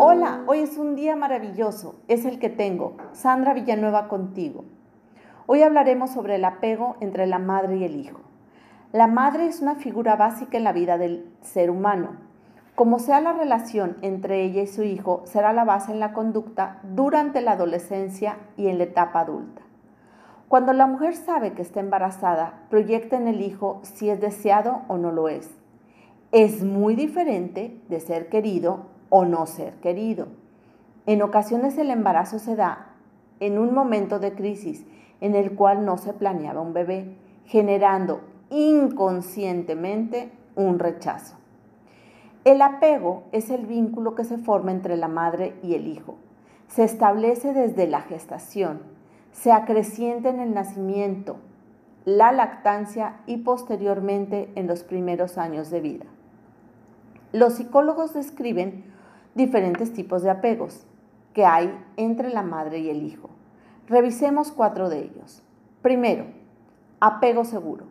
Hola, hoy es un día maravilloso, es el que tengo. Sandra Villanueva contigo. Hoy hablaremos sobre el apego entre la madre y el hijo. La madre es una figura básica en la vida del ser humano. Como sea la relación entre ella y su hijo, será la base en la conducta durante la adolescencia y en la etapa adulta. Cuando la mujer sabe que está embarazada, proyecta en el hijo si es deseado o no lo es. Es muy diferente de ser querido o no ser querido. En ocasiones el embarazo se da en un momento de crisis en el cual no se planeaba un bebé, generando inconscientemente un rechazo. El apego es el vínculo que se forma entre la madre y el hijo. Se establece desde la gestación, se acrecienta en el nacimiento, la lactancia y posteriormente en los primeros años de vida. Los psicólogos describen diferentes tipos de apegos que hay entre la madre y el hijo. Revisemos cuatro de ellos. Primero, apego seguro.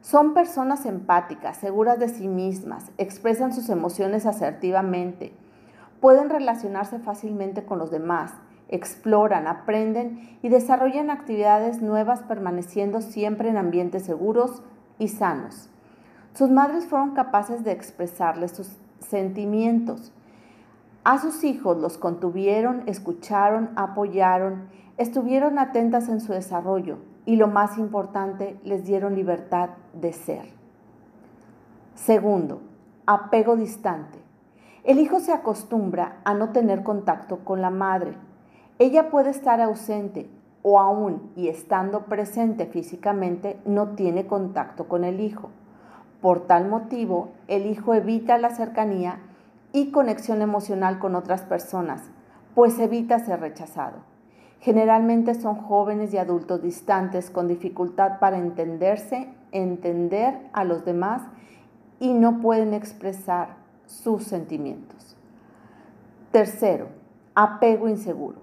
Son personas empáticas, seguras de sí mismas, expresan sus emociones asertivamente, pueden relacionarse fácilmente con los demás, exploran, aprenden y desarrollan actividades nuevas permaneciendo siempre en ambientes seguros y sanos. Sus madres fueron capaces de expresarles sus sentimientos, a sus hijos los contuvieron, escucharon, apoyaron, estuvieron atentas en su desarrollo y lo más importante, les dieron libertad de ser. Segundo, apego distante. El hijo se acostumbra a no tener contacto con la madre. Ella puede estar ausente o aún y estando presente físicamente no tiene contacto con el hijo. Por tal motivo, el hijo evita la cercanía y conexión emocional con otras personas, pues evita ser rechazado. Generalmente son jóvenes y adultos distantes con dificultad para entenderse, entender a los demás y no pueden expresar sus sentimientos. Tercero, apego inseguro.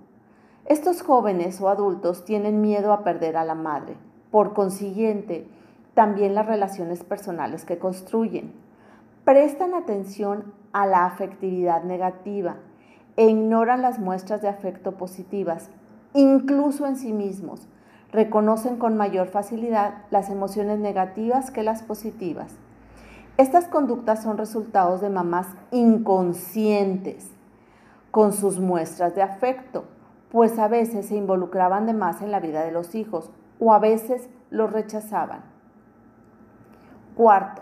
Estos jóvenes o adultos tienen miedo a perder a la madre, por consiguiente, también las relaciones personales que construyen. Prestan atención a la afectividad negativa e ignoran las muestras de afecto positivas, incluso en sí mismos. Reconocen con mayor facilidad las emociones negativas que las positivas. Estas conductas son resultados de mamás inconscientes con sus muestras de afecto, pues a veces se involucraban de más en la vida de los hijos o a veces los rechazaban. Cuarto,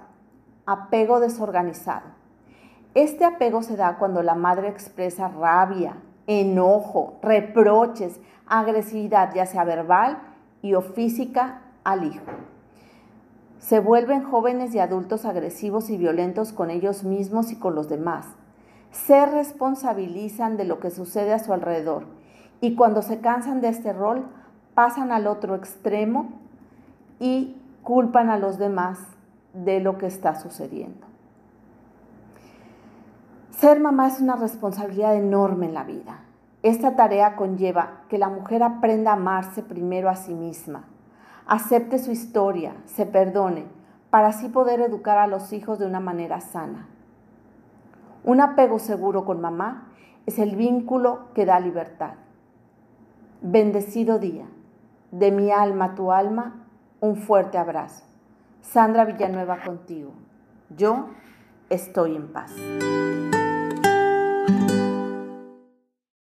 apego desorganizado. Este apego se da cuando la madre expresa rabia, enojo, reproches, agresividad, ya sea verbal y o física, al hijo. Se vuelven jóvenes y adultos agresivos y violentos con ellos mismos y con los demás. Se responsabilizan de lo que sucede a su alrededor y cuando se cansan de este rol pasan al otro extremo y culpan a los demás de lo que está sucediendo. Ser mamá es una responsabilidad enorme en la vida. Esta tarea conlleva que la mujer aprenda a amarse primero a sí misma, acepte su historia, se perdone, para así poder educar a los hijos de una manera sana. Un apego seguro con mamá es el vínculo que da libertad. Bendecido día. De mi alma a tu alma, un fuerte abrazo. Sandra Villanueva contigo. Yo estoy en paz.